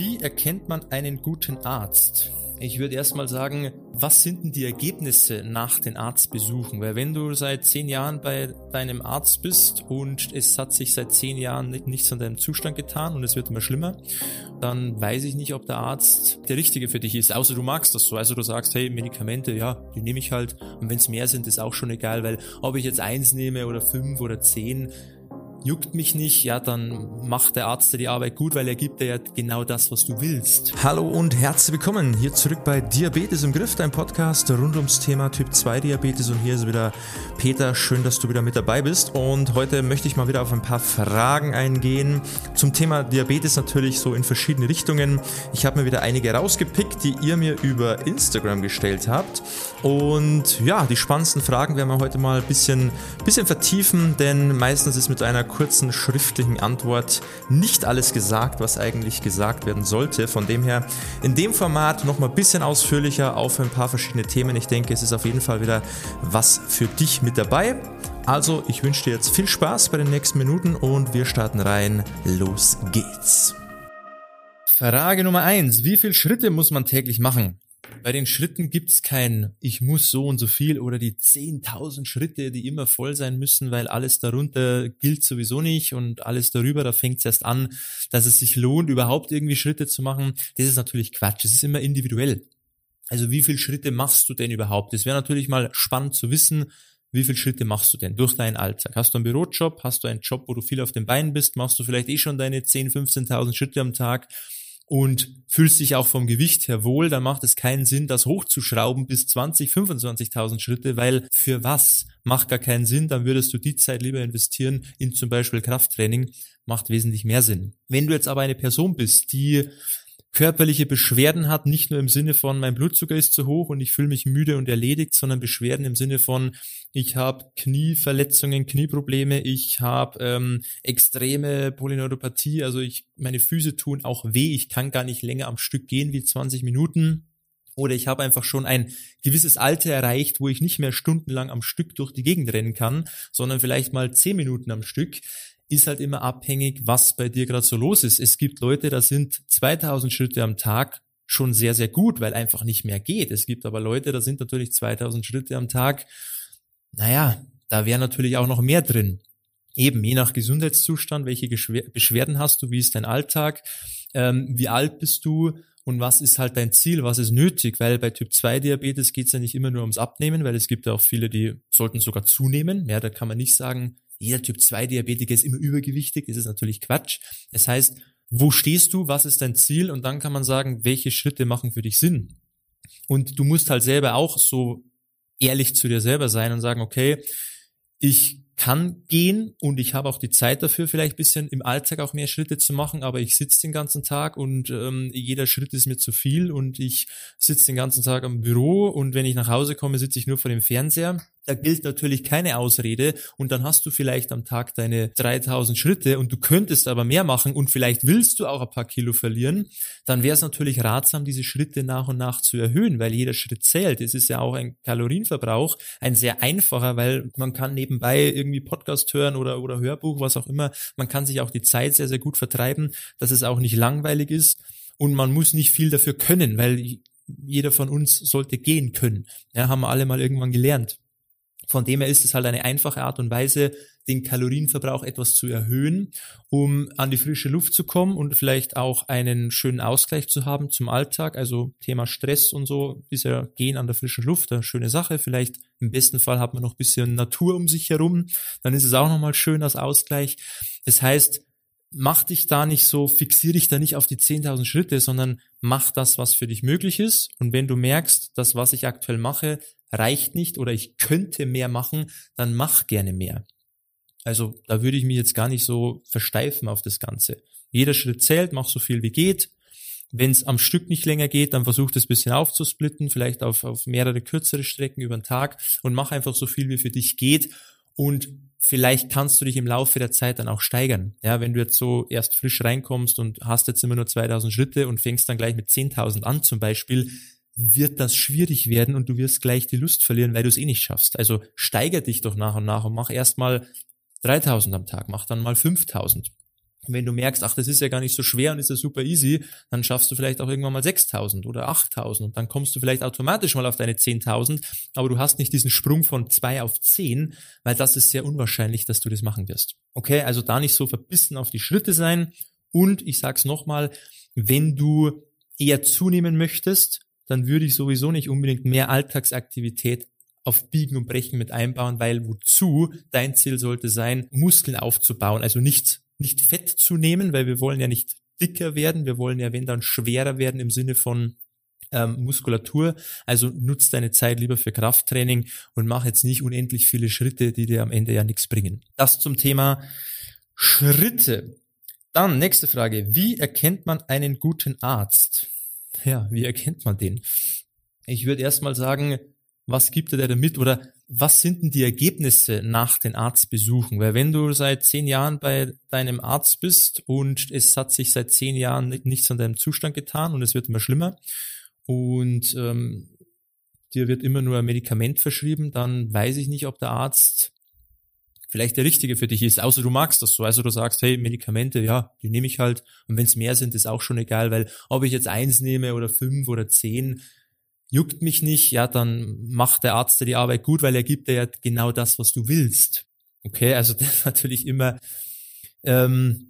Wie erkennt man einen guten Arzt? Ich würde erstmal sagen, was sind denn die Ergebnisse nach den Arztbesuchen? Weil wenn du seit zehn Jahren bei deinem Arzt bist und es hat sich seit zehn Jahren nichts an deinem Zustand getan und es wird immer schlimmer, dann weiß ich nicht, ob der Arzt der richtige für dich ist. Außer du magst das so. Also du sagst, hey, Medikamente, ja, die nehme ich halt. Und wenn es mehr sind, ist auch schon egal, weil ob ich jetzt eins nehme oder fünf oder zehn, juckt mich nicht, ja, dann macht der Arzt dir die Arbeit gut, weil er gibt dir ja genau das, was du willst. Hallo und herzlich willkommen hier zurück bei Diabetes im Griff, dein Podcast rund ums Thema Typ 2 Diabetes. Und hier ist wieder Peter, schön, dass du wieder mit dabei bist. Und heute möchte ich mal wieder auf ein paar Fragen eingehen. Zum Thema Diabetes natürlich so in verschiedene Richtungen. Ich habe mir wieder einige rausgepickt, die ihr mir über Instagram gestellt habt. Und ja, die spannendsten Fragen werden wir heute mal ein bisschen, bisschen vertiefen, denn meistens ist mit einer kurzen schriftlichen Antwort nicht alles gesagt, was eigentlich gesagt werden sollte. Von dem her in dem Format noch mal ein bisschen ausführlicher auf ein paar verschiedene Themen. Ich denke, es ist auf jeden Fall wieder was für dich mit dabei. Also, ich wünsche dir jetzt viel Spaß bei den nächsten Minuten und wir starten rein. Los geht's. Frage Nummer eins: Wie viele Schritte muss man täglich machen? Bei den Schritten gibt's kein ich muss so und so viel oder die 10.000 Schritte, die immer voll sein müssen, weil alles darunter gilt sowieso nicht und alles darüber, da fängt's erst an, dass es sich lohnt, überhaupt irgendwie Schritte zu machen. Das ist natürlich Quatsch. Es ist immer individuell. Also wie viele Schritte machst du denn überhaupt? Das wäre natürlich mal spannend zu wissen, wie viele Schritte machst du denn durch deinen Alltag? Hast du einen Bürojob? Hast du einen Job, wo du viel auf den Beinen bist? Machst du vielleicht eh schon deine 10, 15.000 Schritte am Tag? Und fühlst dich auch vom Gewicht her wohl, dann macht es keinen Sinn, das hochzuschrauben bis 20, 25.000 Schritte, weil für was? Macht gar keinen Sinn, dann würdest du die Zeit lieber investieren in zum Beispiel Krafttraining, macht wesentlich mehr Sinn. Wenn du jetzt aber eine Person bist, die körperliche Beschwerden hat, nicht nur im Sinne von mein Blutzucker ist zu hoch und ich fühle mich müde und erledigt, sondern Beschwerden im Sinne von ich habe Knieverletzungen, Knieprobleme, ich habe ähm, extreme Polyneuropathie, also ich meine Füße tun auch weh, ich kann gar nicht länger am Stück gehen wie 20 Minuten. Oder ich habe einfach schon ein gewisses Alter erreicht, wo ich nicht mehr stundenlang am Stück durch die Gegend rennen kann, sondern vielleicht mal zehn Minuten am Stück ist halt immer abhängig, was bei dir gerade so los ist. Es gibt Leute, da sind 2000 Schritte am Tag schon sehr, sehr gut, weil einfach nicht mehr geht. Es gibt aber Leute, da sind natürlich 2000 Schritte am Tag. Naja, da wäre natürlich auch noch mehr drin. Eben, je nach Gesundheitszustand, welche Beschwerden hast du, wie ist dein Alltag, ähm, wie alt bist du und was ist halt dein Ziel, was ist nötig, weil bei Typ 2 Diabetes geht es ja nicht immer nur ums Abnehmen, weil es gibt ja auch viele, die sollten sogar zunehmen. Ja, da kann man nicht sagen, jeder Typ 2 Diabetiker ist immer übergewichtig, das ist natürlich Quatsch. Das heißt, wo stehst du, was ist dein Ziel und dann kann man sagen, welche Schritte machen für dich Sinn. Und du musst halt selber auch so ehrlich zu dir selber sein und sagen, okay, ich kann gehen und ich habe auch die Zeit dafür, vielleicht bisschen im Alltag auch mehr Schritte zu machen, aber ich sitze den ganzen Tag und ähm, jeder Schritt ist mir zu viel und ich sitze den ganzen Tag am Büro und wenn ich nach Hause komme, sitze ich nur vor dem Fernseher da gilt natürlich keine Ausrede und dann hast du vielleicht am Tag deine 3000 Schritte und du könntest aber mehr machen und vielleicht willst du auch ein paar Kilo verlieren, dann wäre es natürlich ratsam, diese Schritte nach und nach zu erhöhen, weil jeder Schritt zählt. Es ist ja auch ein Kalorienverbrauch, ein sehr einfacher, weil man kann nebenbei irgendwie Podcast hören oder, oder Hörbuch, was auch immer. Man kann sich auch die Zeit sehr, sehr gut vertreiben, dass es auch nicht langweilig ist und man muss nicht viel dafür können, weil jeder von uns sollte gehen können. Ja, haben wir alle mal irgendwann gelernt. Von dem her ist es halt eine einfache Art und Weise, den Kalorienverbrauch etwas zu erhöhen, um an die frische Luft zu kommen und vielleicht auch einen schönen Ausgleich zu haben zum Alltag. Also Thema Stress und so ist ja Gehen an der frischen Luft eine schöne Sache. Vielleicht im besten Fall hat man noch ein bisschen Natur um sich herum. Dann ist es auch nochmal schön als Ausgleich. Das heißt, mach dich da nicht so, fixier dich da nicht auf die 10.000 Schritte, sondern mach das, was für dich möglich ist. Und wenn du merkst, dass was ich aktuell mache, reicht nicht oder ich könnte mehr machen, dann mach gerne mehr. Also da würde ich mich jetzt gar nicht so versteifen auf das Ganze. Jeder Schritt zählt, mach so viel wie geht. Wenn es am Stück nicht länger geht, dann versuch das bisschen aufzusplitten, vielleicht auf, auf mehrere kürzere Strecken über den Tag und mach einfach so viel wie für dich geht. Und vielleicht kannst du dich im Laufe der Zeit dann auch steigern. Ja, wenn du jetzt so erst frisch reinkommst und hast jetzt immer nur 2000 Schritte und fängst dann gleich mit 10.000 an zum Beispiel, wird das schwierig werden und du wirst gleich die Lust verlieren, weil du es eh nicht schaffst. Also steiger dich doch nach und nach und mach erstmal 3000 am Tag, mach dann mal 5000. Und wenn du merkst, ach, das ist ja gar nicht so schwer und ist ja super easy, dann schaffst du vielleicht auch irgendwann mal 6000 oder 8000 und dann kommst du vielleicht automatisch mal auf deine 10.000, aber du hast nicht diesen Sprung von zwei auf zehn, weil das ist sehr unwahrscheinlich, dass du das machen wirst. Okay, also da nicht so verbissen auf die Schritte sein und ich sag's nochmal, wenn du eher zunehmen möchtest, dann würde ich sowieso nicht unbedingt mehr Alltagsaktivität auf Biegen und Brechen mit einbauen, weil wozu dein Ziel sollte sein, Muskeln aufzubauen, also nicht, nicht Fett zu nehmen, weil wir wollen ja nicht dicker werden, wir wollen ja, wenn dann schwerer werden im Sinne von ähm, Muskulatur. Also nutz deine Zeit lieber für Krafttraining und mach jetzt nicht unendlich viele Schritte, die dir am Ende ja nichts bringen. Das zum Thema Schritte. Dann nächste Frage. Wie erkennt man einen guten Arzt? Ja, wie erkennt man den? Ich würde erstmal sagen, was gibt er dir damit oder was sind denn die Ergebnisse nach den Arztbesuchen? Weil wenn du seit zehn Jahren bei deinem Arzt bist und es hat sich seit zehn Jahren nichts an deinem Zustand getan und es wird immer schlimmer und ähm, dir wird immer nur ein Medikament verschrieben, dann weiß ich nicht, ob der Arzt vielleicht der richtige für dich ist, außer du magst das so. Also du sagst, hey, Medikamente, ja, die nehme ich halt. Und wenn es mehr sind, ist auch schon egal, weil ob ich jetzt eins nehme oder fünf oder zehn, juckt mich nicht, ja, dann macht der Arzt dir die Arbeit gut, weil er gibt dir ja genau das, was du willst. Okay, also das ist natürlich immer ähm,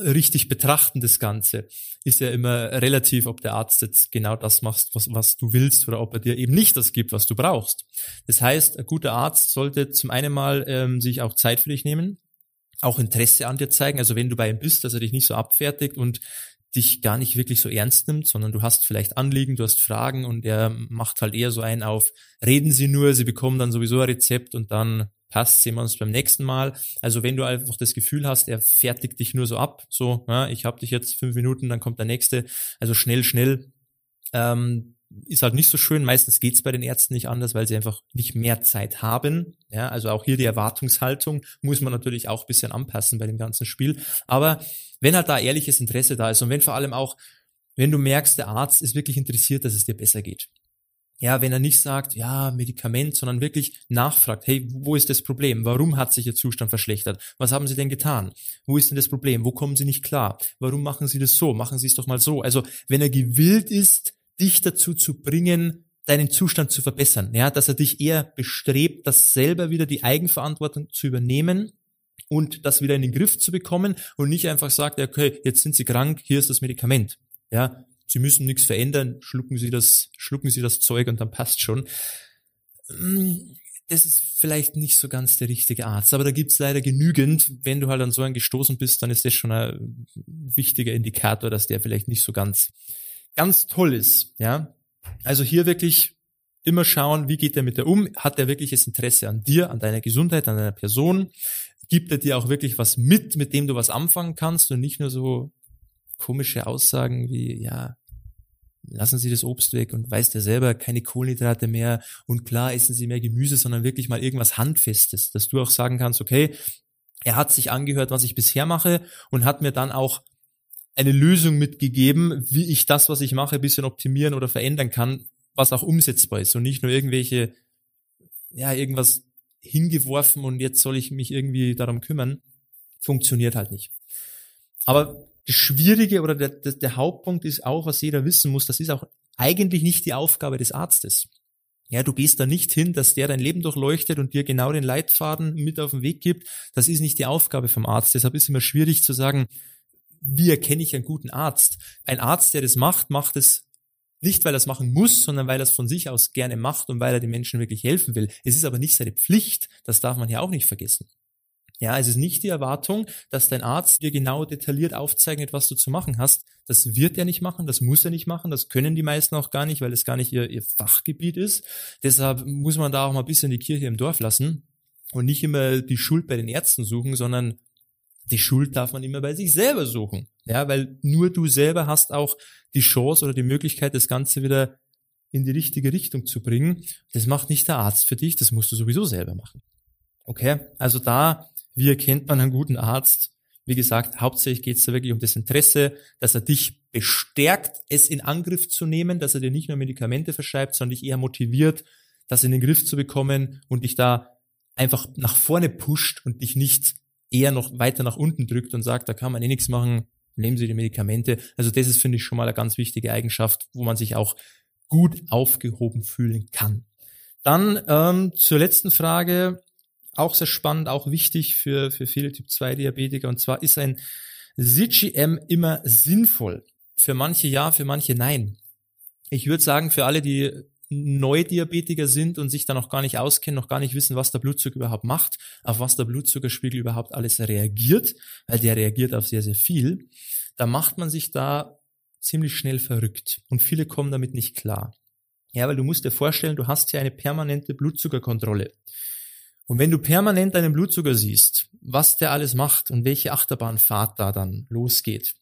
richtig betrachten, das Ganze, ist ja immer relativ, ob der Arzt jetzt genau das macht, was, was du willst, oder ob er dir eben nicht das gibt, was du brauchst. Das heißt, ein guter Arzt sollte zum einen mal ähm, sich auch Zeit für dich nehmen, auch Interesse an dir zeigen. Also wenn du bei ihm bist, dass er dich nicht so abfertigt und dich gar nicht wirklich so ernst nimmt, sondern du hast vielleicht Anliegen, du hast Fragen und er macht halt eher so einen auf, reden Sie nur, Sie bekommen dann sowieso ein Rezept und dann passt, sehen wir uns beim nächsten Mal. Also wenn du einfach das Gefühl hast, er fertigt dich nur so ab, so, ja, ich habe dich jetzt fünf Minuten, dann kommt der nächste, also schnell, schnell, ähm, ist halt nicht so schön. Meistens geht's bei den Ärzten nicht anders, weil sie einfach nicht mehr Zeit haben. Ja, also auch hier die Erwartungshaltung muss man natürlich auch bisschen anpassen bei dem ganzen Spiel. Aber wenn halt da ehrliches Interesse da ist und wenn vor allem auch, wenn du merkst, der Arzt ist wirklich interessiert, dass es dir besser geht, ja, wenn er nicht sagt, ja, Medikament, sondern wirklich nachfragt, hey, wo ist das Problem? Warum hat sich Ihr Zustand verschlechtert? Was haben Sie denn getan? Wo ist denn das Problem? Wo kommen Sie nicht klar? Warum machen Sie das so? Machen Sie es doch mal so. Also, wenn er gewillt ist, dich dazu zu bringen, deinen Zustand zu verbessern, ja, dass er dich eher bestrebt, das selber wieder die Eigenverantwortung zu übernehmen und das wieder in den Griff zu bekommen und nicht einfach sagt, okay, jetzt sind Sie krank, hier ist das Medikament. Ja, Sie müssen nichts verändern, schlucken Sie das, schlucken Sie das Zeug und dann passt schon. Mm, das ist vielleicht nicht so ganz der richtige Arzt, aber da gibt's leider genügend. Wenn du halt an so einen gestoßen bist, dann ist das schon ein wichtiger Indikator, dass der vielleicht nicht so ganz, ganz toll ist, ja. Also hier wirklich immer schauen, wie geht er mit dir um? Hat er wirkliches Interesse an dir, an deiner Gesundheit, an deiner Person? Gibt er dir auch wirklich was mit, mit dem du was anfangen kannst und nicht nur so komische Aussagen wie, ja, lassen Sie das Obst weg und weiß der selber keine Kohlenhydrate mehr und klar essen Sie mehr Gemüse, sondern wirklich mal irgendwas Handfestes, dass du auch sagen kannst, okay, er hat sich angehört, was ich bisher mache und hat mir dann auch eine Lösung mitgegeben, wie ich das, was ich mache, bisschen optimieren oder verändern kann, was auch umsetzbar ist und nicht nur irgendwelche, ja, irgendwas hingeworfen und jetzt soll ich mich irgendwie darum kümmern, funktioniert halt nicht. Aber das Schwierige oder der, der, der Hauptpunkt ist auch, was jeder wissen muss, das ist auch eigentlich nicht die Aufgabe des Arztes. Ja, du gehst da nicht hin, dass der dein Leben durchleuchtet und dir genau den Leitfaden mit auf den Weg gibt. Das ist nicht die Aufgabe vom Arzt. Deshalb ist immer schwierig zu sagen, wie erkenne ich einen guten Arzt? Ein Arzt, der das macht, macht es nicht, weil er es machen muss, sondern weil er es von sich aus gerne macht und weil er den Menschen wirklich helfen will. Es ist aber nicht seine Pflicht. Das darf man ja auch nicht vergessen. Ja, es ist nicht die Erwartung, dass dein Arzt dir genau detailliert aufzeichnet, was du zu machen hast. Das wird er nicht machen, das muss er nicht machen, das können die meisten auch gar nicht, weil es gar nicht ihr, ihr Fachgebiet ist. Deshalb muss man da auch mal ein bisschen die Kirche im Dorf lassen und nicht immer die Schuld bei den Ärzten suchen, sondern die Schuld darf man immer bei sich selber suchen. Ja, weil nur du selber hast auch die Chance oder die Möglichkeit, das Ganze wieder in die richtige Richtung zu bringen. Das macht nicht der Arzt für dich, das musst du sowieso selber machen. Okay, also da wie erkennt man einen guten Arzt? Wie gesagt, hauptsächlich geht es da wirklich um das Interesse, dass er dich bestärkt, es in Angriff zu nehmen, dass er dir nicht nur Medikamente verschreibt, sondern dich eher motiviert, das in den Griff zu bekommen und dich da einfach nach vorne pusht und dich nicht eher noch weiter nach unten drückt und sagt, da kann man eh nichts machen, nehmen Sie die Medikamente. Also das ist, finde ich, schon mal eine ganz wichtige Eigenschaft, wo man sich auch gut aufgehoben fühlen kann. Dann ähm, zur letzten Frage, auch sehr spannend, auch wichtig für, für viele Typ-2-Diabetiker. Und zwar ist ein CGM immer sinnvoll? Für manche ja, für manche nein. Ich würde sagen, für alle, die Neudiabetiker sind und sich da noch gar nicht auskennen, noch gar nicht wissen, was der Blutzucker überhaupt macht, auf was der Blutzuckerspiegel überhaupt alles reagiert, weil der reagiert auf sehr, sehr viel, da macht man sich da ziemlich schnell verrückt und viele kommen damit nicht klar. Ja, weil du musst dir vorstellen, du hast ja eine permanente Blutzuckerkontrolle. Und wenn du permanent deinen Blutzucker siehst, was der alles macht und welche Achterbahnfahrt da dann losgeht,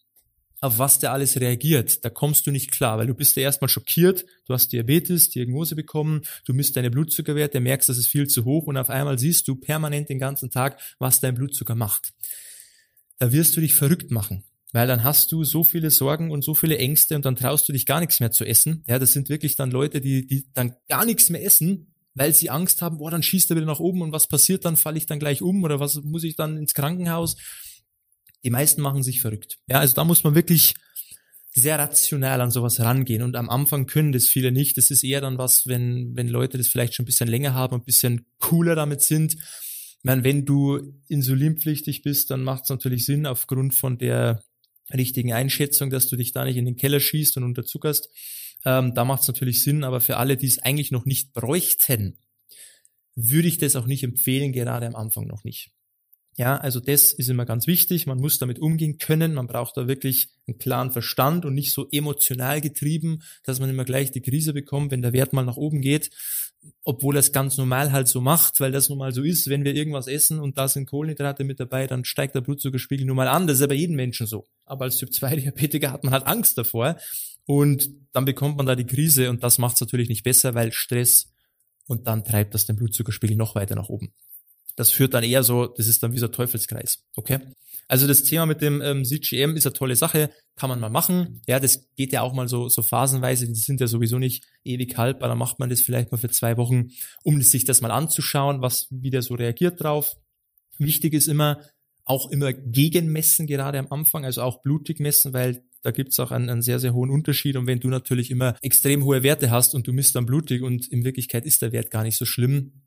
auf was der alles reagiert, da kommst du nicht klar, weil du bist ja erstmal schockiert, du hast Diabetes, Diagnose bekommen, du misst deine Blutzuckerwerte, merkst, das ist viel zu hoch und auf einmal siehst du permanent den ganzen Tag, was dein Blutzucker macht. Da wirst du dich verrückt machen, weil dann hast du so viele Sorgen und so viele Ängste und dann traust du dich gar nichts mehr zu essen. Ja, das sind wirklich dann Leute, die, die dann gar nichts mehr essen, weil sie Angst haben, boah, dann schießt er wieder nach oben und was passiert dann? Falle ich dann gleich um oder was muss ich dann ins Krankenhaus? Die meisten machen sich verrückt. Ja, also da muss man wirklich sehr rational an sowas rangehen. Und am Anfang können das viele nicht. Das ist eher dann was, wenn, wenn Leute das vielleicht schon ein bisschen länger haben und ein bisschen cooler damit sind. Ich meine, wenn du insulinpflichtig bist, dann macht es natürlich Sinn, aufgrund von der richtigen Einschätzung, dass du dich da nicht in den Keller schießt und unterzuckerst. Ähm, da macht es natürlich Sinn, aber für alle, die es eigentlich noch nicht bräuchten, würde ich das auch nicht empfehlen, gerade am Anfang noch nicht. Ja, also das ist immer ganz wichtig. Man muss damit umgehen können. Man braucht da wirklich einen klaren Verstand und nicht so emotional getrieben, dass man immer gleich die Krise bekommt, wenn der Wert mal nach oben geht, obwohl er es ganz normal halt so macht, weil das nun mal so ist. Wenn wir irgendwas essen und da sind Kohlenhydrate mit dabei, dann steigt der Blutzuckerspiegel nun mal an. Das ist ja bei jedem Menschen so. Aber als Typ-2-Diabetiker hat man halt Angst davor. Und dann bekommt man da die Krise und das macht es natürlich nicht besser, weil Stress und dann treibt das den Blutzuckerspiegel noch weiter nach oben. Das führt dann eher so, das ist dann wie so ein Teufelskreis. Okay? Also das Thema mit dem ähm, CGM ist eine tolle Sache, kann man mal machen. Ja, das geht ja auch mal so, so phasenweise, die sind ja sowieso nicht ewig haltbar, dann macht man das vielleicht mal für zwei Wochen, um sich das mal anzuschauen, was, wie der so reagiert drauf. Wichtig ist immer, auch immer gegenmessen, gerade am Anfang, also auch blutig messen, weil da gibt's auch einen, einen sehr, sehr hohen Unterschied. Und wenn du natürlich immer extrem hohe Werte hast und du misst dann blutig und in Wirklichkeit ist der Wert gar nicht so schlimm,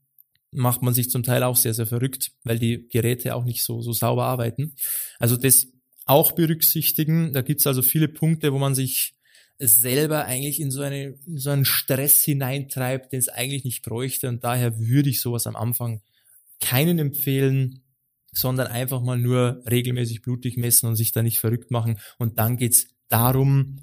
macht man sich zum Teil auch sehr, sehr verrückt, weil die Geräte auch nicht so, so sauber arbeiten. Also das auch berücksichtigen. Da gibt's also viele Punkte, wo man sich selber eigentlich in so, eine, in so einen Stress hineintreibt, den es eigentlich nicht bräuchte. Und daher würde ich sowas am Anfang keinen empfehlen sondern einfach mal nur regelmäßig blutig messen und sich da nicht verrückt machen. Und dann geht's darum,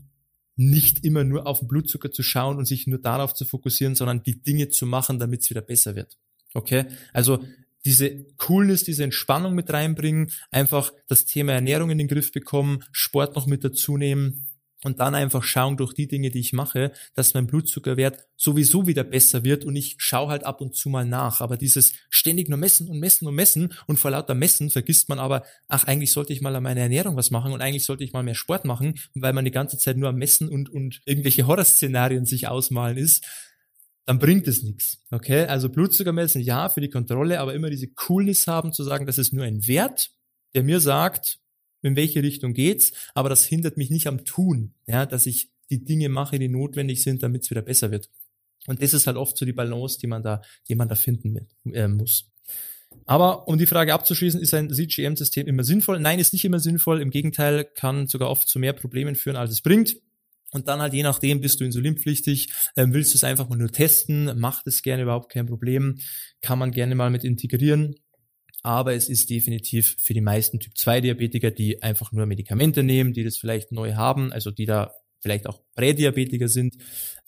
nicht immer nur auf den Blutzucker zu schauen und sich nur darauf zu fokussieren, sondern die Dinge zu machen, damit es wieder besser wird. Okay? Also diese Coolness, diese Entspannung mit reinbringen, einfach das Thema Ernährung in den Griff bekommen, Sport noch mit dazu nehmen, und dann einfach schauen durch die Dinge, die ich mache, dass mein Blutzuckerwert sowieso wieder besser wird und ich schaue halt ab und zu mal nach. Aber dieses ständig nur messen und messen und messen und vor lauter Messen vergisst man aber, ach, eigentlich sollte ich mal an meiner Ernährung was machen und eigentlich sollte ich mal mehr Sport machen, weil man die ganze Zeit nur am Messen und, und irgendwelche Horrorszenarien sich ausmalen ist, dann bringt es nichts. Okay? Also Blutzucker messen, ja, für die Kontrolle, aber immer diese Coolness haben zu sagen, das ist nur ein Wert, der mir sagt, in welche Richtung geht's, aber das hindert mich nicht am Tun, ja, dass ich die Dinge mache, die notwendig sind, damit es wieder besser wird. Und das ist halt oft so die Balance, die man da, die man da finden mit, äh, muss. Aber um die Frage abzuschließen, ist ein CGM-System immer sinnvoll? Nein, ist nicht immer sinnvoll. Im Gegenteil, kann sogar oft zu mehr Problemen führen, als es bringt. Und dann halt je nachdem, bist du insulinpflichtig, ähm, willst du es einfach mal nur testen, macht es gerne überhaupt kein Problem, kann man gerne mal mit integrieren aber es ist definitiv für die meisten Typ-2-Diabetiker, die einfach nur Medikamente nehmen, die das vielleicht neu haben, also die da vielleicht auch Prädiabetiker sind,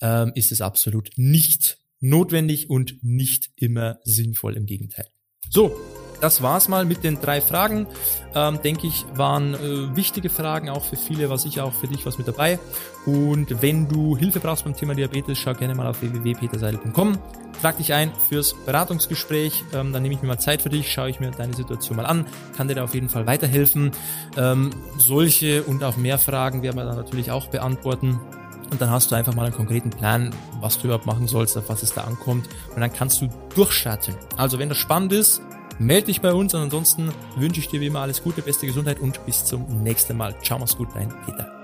ähm, ist es absolut nicht notwendig und nicht immer sinnvoll, im Gegenteil. So, das war's mal mit den drei Fragen. Ähm, denke ich, waren äh, wichtige Fragen auch für viele, was ich auch für dich was mit dabei. Und wenn du Hilfe brauchst beim Thema Diabetes, schau gerne mal auf www.peterseidel.com. Trag dich ein fürs Beratungsgespräch. Ähm, dann nehme ich mir mal Zeit für dich, schaue ich mir deine Situation mal an, kann dir da auf jeden Fall weiterhelfen. Ähm, solche und auch mehr Fragen werden wir dann natürlich auch beantworten. Und dann hast du einfach mal einen konkreten Plan, was du überhaupt machen sollst, auf was es da ankommt. Und dann kannst du durchstarten. Also wenn das spannend ist, melde dich bei uns und ansonsten wünsche ich dir wie immer alles Gute, beste Gesundheit und bis zum nächsten Mal. Ciao, mach's gut, dein Peter.